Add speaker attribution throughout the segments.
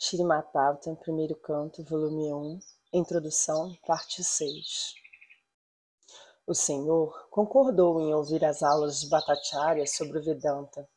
Speaker 1: Shrimad Bhagavatam, primeiro canto, volume 1, introdução, parte 6. O Senhor concordou em ouvir as aulas de Bhattacharya sobre o Vedanta,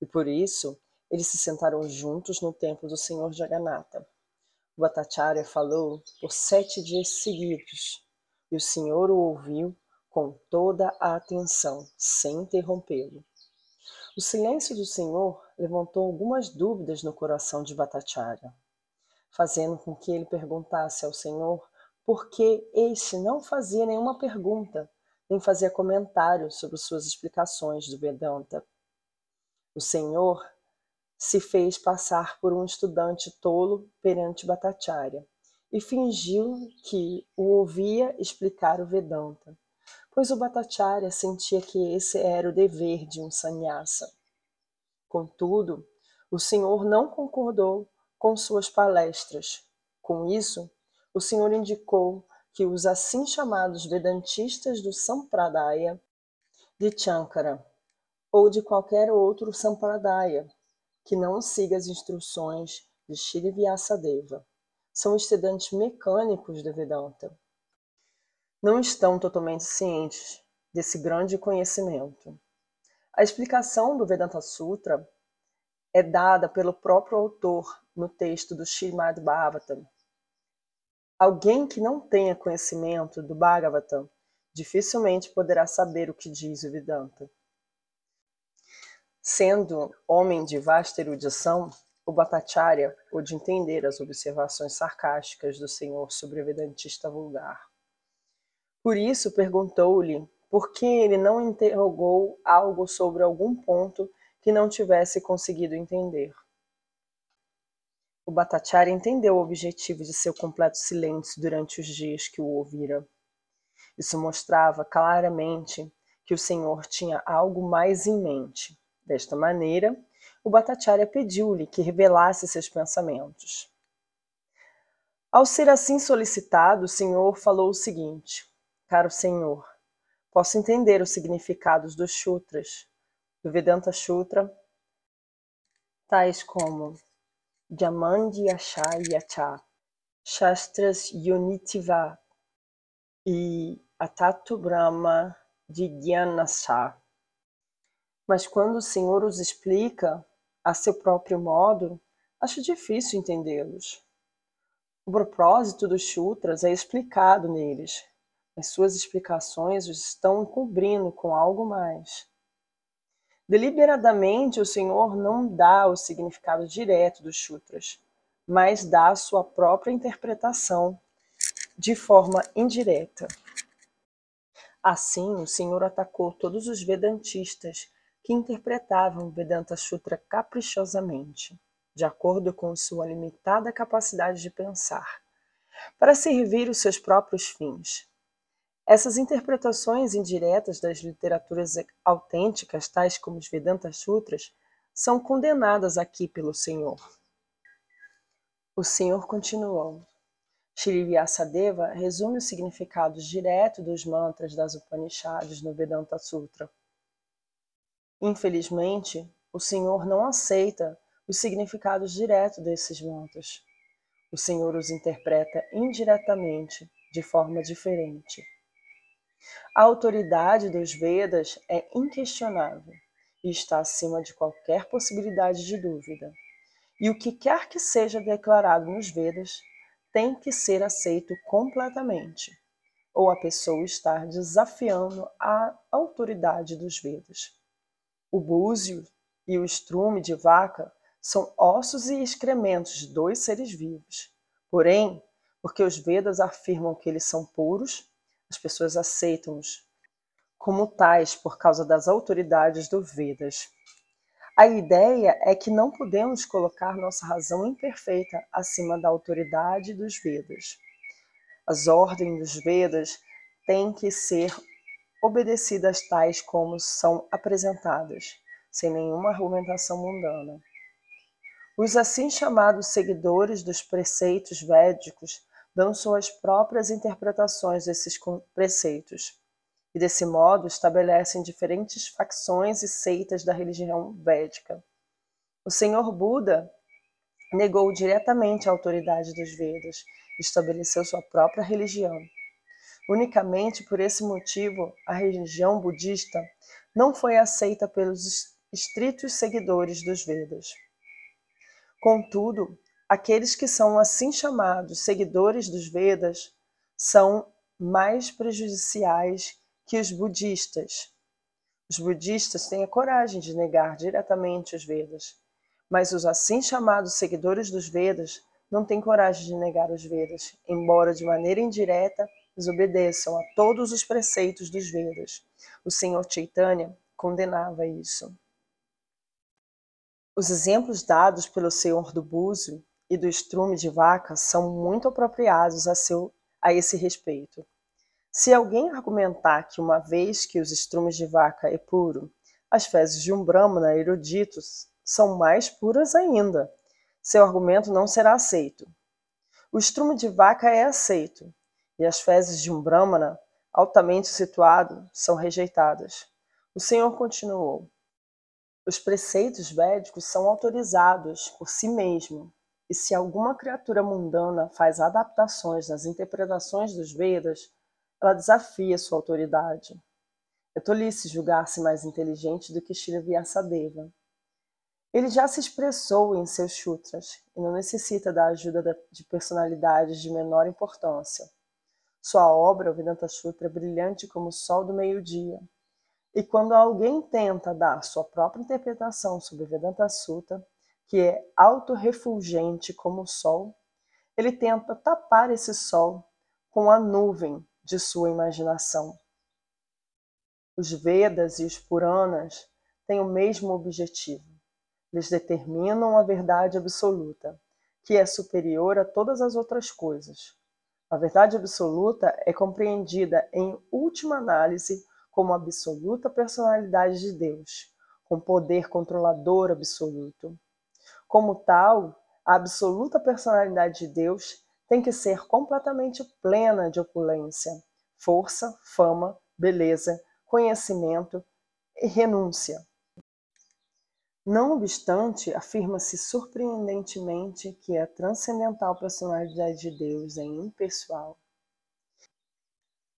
Speaker 1: e por isso eles se sentaram juntos no templo do Senhor Jagannatha. O Bhattacharya falou por sete dias seguidos, e o Senhor o ouviu com toda a atenção, sem interrompê-lo. O silêncio do Senhor levantou algumas dúvidas no coração de Bhattacharya, fazendo com que ele perguntasse ao Senhor por que este não fazia nenhuma pergunta, nem fazia comentários sobre suas explicações do Vedanta. O Senhor se fez passar por um estudante tolo perante Bhattacharya e fingiu que o ouvia explicar o Vedanta pois o Bhattacharya sentia que esse era o dever de um sannyasa. Contudo, o Senhor não concordou com suas palestras. Com isso, o Senhor indicou que os assim chamados Vedantistas do Sampradaya de Chankara ou de qualquer outro Sampradaya que não siga as instruções de Shri Vyasadeva são estudantes mecânicos de Vedanta não estão totalmente cientes desse grande conhecimento. A explicação do Vedanta Sutra é dada pelo próprio autor no texto do Srimad Bhagavatam. Alguém que não tenha conhecimento do Bhagavatam dificilmente poderá saber o que diz o Vedanta. Sendo homem de vasta erudição, o Bhattacharya pôde entender as observações sarcásticas do Senhor sobre o Vedantista vulgar. Por isso perguntou-lhe por que ele não interrogou algo sobre algum ponto que não tivesse conseguido entender. O Bhattacharya entendeu o objetivo de seu completo silêncio durante os dias que o ouvira. Isso mostrava claramente que o Senhor tinha algo mais em mente. Desta maneira, o Bhattacharya pediu-lhe que revelasse seus pensamentos. Ao ser assim solicitado, o Senhor falou o seguinte: Caro Senhor, posso entender os significados dos Sutras, do Vedanta Sutra, tais como Yacha, Shastras Yunitiva e Atatu Brahma Jnanasa. Mas quando o Senhor os explica a seu próprio modo, acho difícil entendê-los. O propósito dos Sutras é explicado neles, as suas explicações os estão encobrindo com algo mais. Deliberadamente, o Senhor não dá o significado direto dos sutras, mas dá a sua própria interpretação de forma indireta. Assim, o Senhor atacou todos os vedantistas que interpretavam o Vedanta Sutra caprichosamente, de acordo com sua limitada capacidade de pensar, para servir os seus próprios fins, essas interpretações indiretas das literaturas autênticas, tais como os Vedanta Sutras, são condenadas aqui pelo Senhor. O Senhor continuou. Shri Vyasadeva resume os significados diretos dos mantras das Upanishads no Vedanta Sutra. Infelizmente, o Senhor não aceita os significados diretos desses mantras. O Senhor os interpreta indiretamente, de forma diferente. A autoridade dos Vedas é inquestionável e está acima de qualquer possibilidade de dúvida. E o que quer que seja declarado nos Vedas tem que ser aceito completamente, ou a pessoa estar desafiando a autoridade dos Vedas. O búzio e o estrume de vaca são ossos e excrementos de dois seres vivos. Porém, porque os Vedas afirmam que eles são puros, as pessoas aceitam-os como tais por causa das autoridades do Vedas. A ideia é que não podemos colocar nossa razão imperfeita acima da autoridade dos Vedas. As ordens dos Vedas têm que ser obedecidas tais como são apresentadas, sem nenhuma argumentação mundana. Os assim chamados seguidores dos preceitos védicos dão suas próprias interpretações desses preceitos, e desse modo estabelecem diferentes facções e seitas da religião védica. O Senhor Buda negou diretamente a autoridade dos Vedas, estabeleceu sua própria religião. Unicamente por esse motivo, a religião budista não foi aceita pelos estritos seguidores dos Vedas. Contudo, aqueles que são assim chamados seguidores dos Vedas são mais prejudiciais que os budistas. Os budistas têm a coragem de negar diretamente os Vedas, mas os assim chamados seguidores dos Vedas não têm coragem de negar os Vedas, embora de maneira indireta desobedeçam a todos os preceitos dos Vedas. O Senhor Chaitanya condenava isso. Os exemplos dados pelo Senhor do Búzio e do estrume de vaca são muito apropriados a, seu, a esse respeito. Se alguém argumentar que uma vez que os estrumes de vaca é puro, as fezes de um brahmana erudito são mais puras ainda, seu argumento não será aceito. O estrume de vaca é aceito, e as fezes de um brahmana altamente situado são rejeitadas. O Senhor continuou: Os preceitos védicos são autorizados por si mesmo, e se alguma criatura mundana faz adaptações nas interpretações dos Vedas, ela desafia sua autoridade. É tolice julgar-se mais inteligente do que Shri Vyasadeva. Ele já se expressou em seus sutras e não necessita da ajuda de personalidades de menor importância. Sua obra, o Vedanta Sutra, é brilhante como o sol do meio-dia. E quando alguém tenta dar sua própria interpretação sobre o Vedanta Sutra, que é autorrefulgente como o sol, ele tenta tapar esse sol com a nuvem de sua imaginação. Os Vedas e os Puranas têm o mesmo objetivo. Eles determinam a verdade absoluta, que é superior a todas as outras coisas. A verdade absoluta é compreendida, em última análise, como a absoluta personalidade de Deus, com poder controlador absoluto. Como tal, a absoluta personalidade de Deus tem que ser completamente plena de opulência, força, fama, beleza, conhecimento e renúncia. Não obstante, afirma-se surpreendentemente que a transcendental personalidade de Deus é impessoal.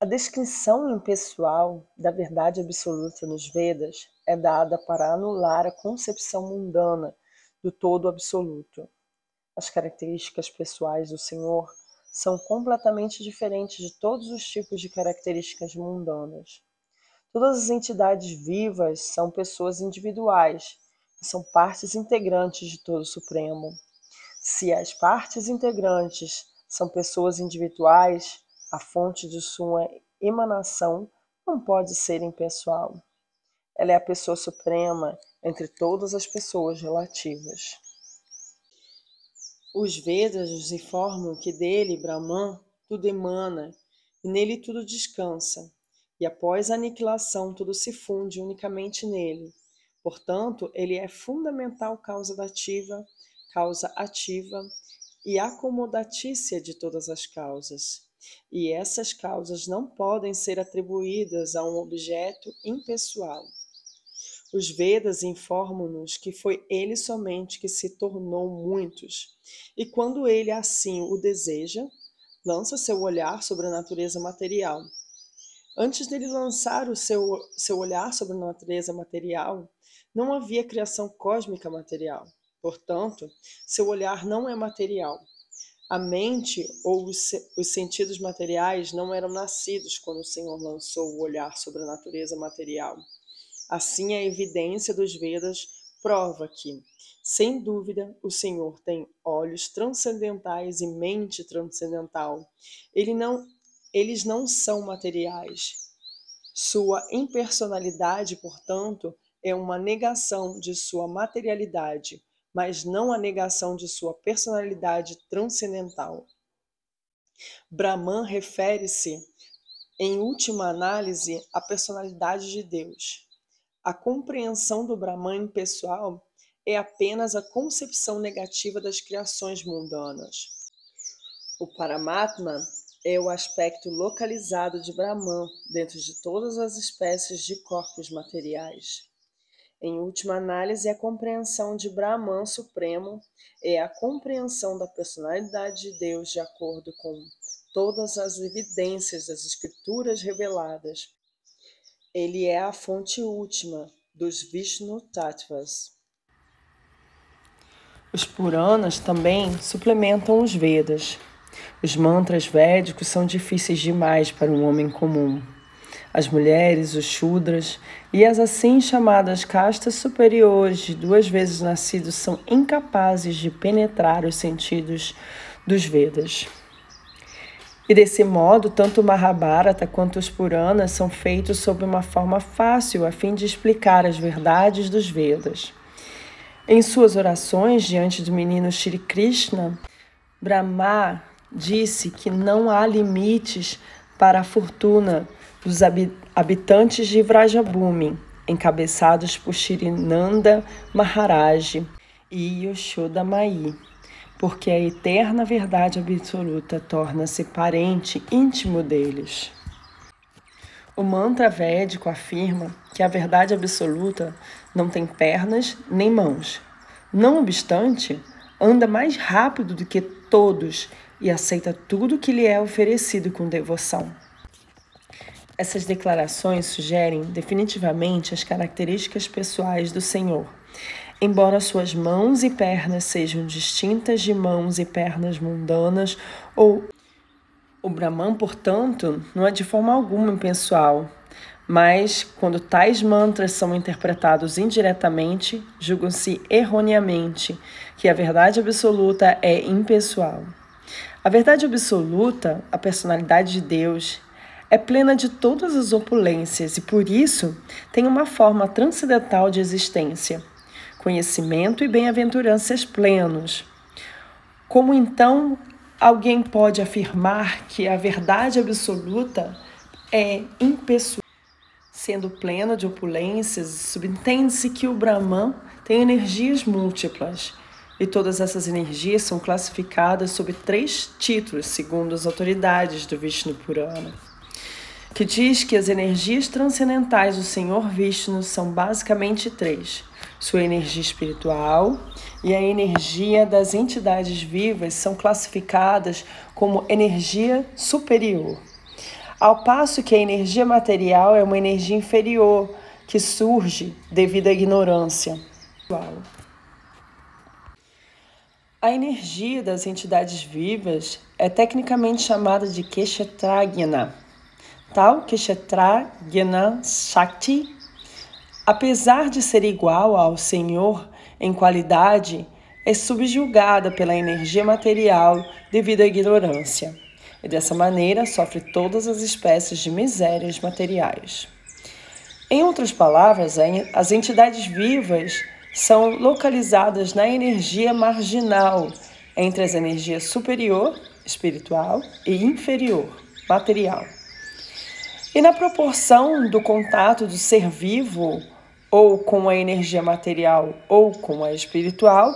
Speaker 1: A descrição impessoal da verdade absoluta nos Vedas é dada para anular a concepção mundana do todo absoluto. As características pessoais do Senhor são completamente diferentes de todos os tipos de características mundanas. Todas as entidades vivas são pessoas individuais, são partes integrantes de todo o Supremo. Se as partes integrantes são pessoas individuais, a fonte de sua emanação não pode ser impessoal. Ela é a pessoa suprema entre todas as pessoas relativas. Os Vedas nos informam que dele, Brahman, tudo emana e nele tudo descansa, e após a aniquilação tudo se funde unicamente nele. Portanto, ele é fundamental causa dativa, causa ativa e acomodatícia de todas as causas. E essas causas não podem ser atribuídas a um objeto impessoal. Os Vedas informam-nos que foi ele somente que se tornou muitos, e quando ele assim o deseja, lança seu olhar sobre a natureza material. Antes dele lançar o seu, seu olhar sobre a natureza material, não havia criação cósmica material. Portanto, seu olhar não é material. A mente ou os, os sentidos materiais não eram nascidos quando o Senhor lançou o olhar sobre a natureza material. Assim, a evidência dos Vedas prova que, sem dúvida, o Senhor tem olhos transcendentais e mente transcendental. Ele não, eles não são materiais. Sua impersonalidade, portanto, é uma negação de sua materialidade, mas não a negação de sua personalidade transcendental. Brahman refere-se, em última análise, à personalidade de Deus. A compreensão do Brahman impessoal é apenas a concepção negativa das criações mundanas. O Paramatma é o aspecto localizado de Brahman dentro de todas as espécies de corpos materiais. Em última análise, a compreensão de Brahman Supremo é a compreensão da personalidade de Deus de acordo com todas as evidências das Escrituras reveladas. Ele é a fonte última dos Vishnu Tattvas. Os Puranas também suplementam os Vedas. Os mantras védicos são difíceis demais para um homem comum. As mulheres, os Shudras e as assim chamadas castas superiores de duas vezes nascidos são incapazes de penetrar os sentidos dos Vedas. E desse modo, tanto o Mahabharata quanto os Puranas são feitos sob uma forma fácil a fim de explicar as verdades dos Vedas. Em suas orações diante do menino Shri Krishna, Brahma disse que não há limites para a fortuna dos habitantes de Vrajabhumi, encabeçados por Shirinanda Maharaj e Yoshoda Mai porque a eterna verdade absoluta torna-se parente íntimo deles. O mantra védico afirma que a verdade absoluta não tem pernas nem mãos. Não obstante, anda mais rápido do que todos e aceita tudo que lhe é oferecido com devoção. Essas declarações sugerem definitivamente as características pessoais do Senhor Embora suas mãos e pernas sejam distintas de mãos e pernas mundanas, ou o Brahman, portanto, não é de forma alguma impessoal, mas quando tais mantras são interpretados indiretamente, julgam-se erroneamente que a verdade absoluta é impessoal. A verdade absoluta, a personalidade de Deus, é plena de todas as opulências e por isso tem uma forma transcendental de existência conhecimento e bem-aventuranças plenos. Como então alguém pode afirmar que a verdade absoluta é impessoal? Sendo plena de opulências, subentende-se que o Brahman tem energias múltiplas. E todas essas energias são classificadas sob três títulos, segundo as autoridades do Vishnu Purana, que diz que as energias transcendentais do Senhor Vishnu são basicamente três: sua energia espiritual e a energia das entidades vivas são classificadas como energia superior. Ao passo que a energia material é uma energia inferior que surge devido à ignorância. A energia das entidades vivas é tecnicamente chamada de Kshetragna. Tal Kshetragna Shakti apesar de ser igual ao Senhor em qualidade, é subjugada pela energia material devido à ignorância, e dessa maneira sofre todas as espécies de misérias materiais. Em outras palavras, as entidades vivas são localizadas na energia marginal entre as energias superior, espiritual, e inferior, material. E na proporção do contato do ser vivo ou com a energia material ou com a espiritual,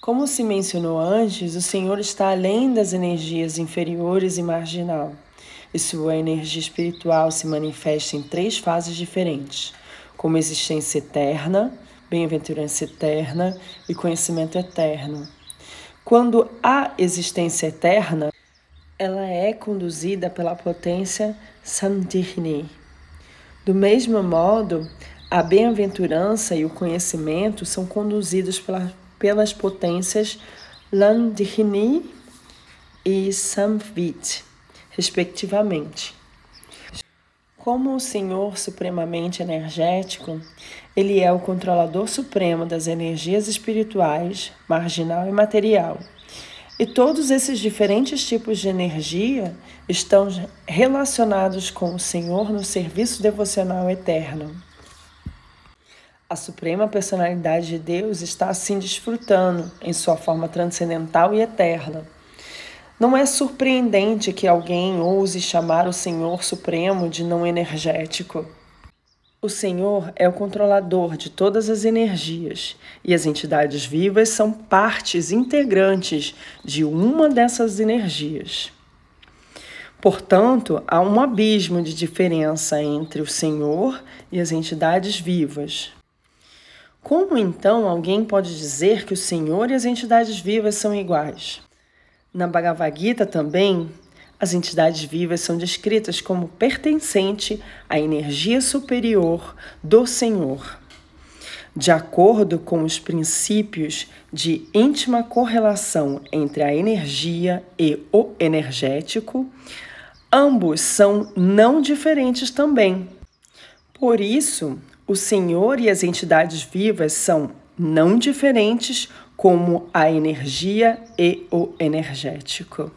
Speaker 1: como se mencionou antes, o Senhor está além das energias inferiores e marginal, e sua energia espiritual se manifesta em três fases diferentes, como existência eterna, bem-aventurança eterna e conhecimento eterno. Quando há existência eterna, ela é conduzida pela potência Samdhini, do mesmo modo, a bem-aventurança e o conhecimento são conduzidos pela, pelas potências Landhini e Samvit, respectivamente. Como o Senhor supremamente energético, ele é o controlador supremo das energias espirituais, marginal e material e todos esses diferentes tipos de energia estão relacionados com o Senhor no serviço devocional eterno. A Suprema Personalidade de Deus está assim desfrutando em sua forma transcendental e eterna. Não é surpreendente que alguém ouse chamar o Senhor Supremo de não energético. O Senhor é o controlador de todas as energias e as entidades vivas são partes integrantes de uma dessas energias. Portanto, há um abismo de diferença entre o Senhor e as entidades vivas. Como então alguém pode dizer que o Senhor e as entidades vivas são iguais? Na Bhagavad Gita também, as entidades vivas são descritas como pertencente à energia superior do Senhor. De acordo com os princípios de íntima correlação entre a energia e o energético, ambos são não diferentes também. Por isso, o Senhor e as entidades vivas são não diferentes como a energia e o energético.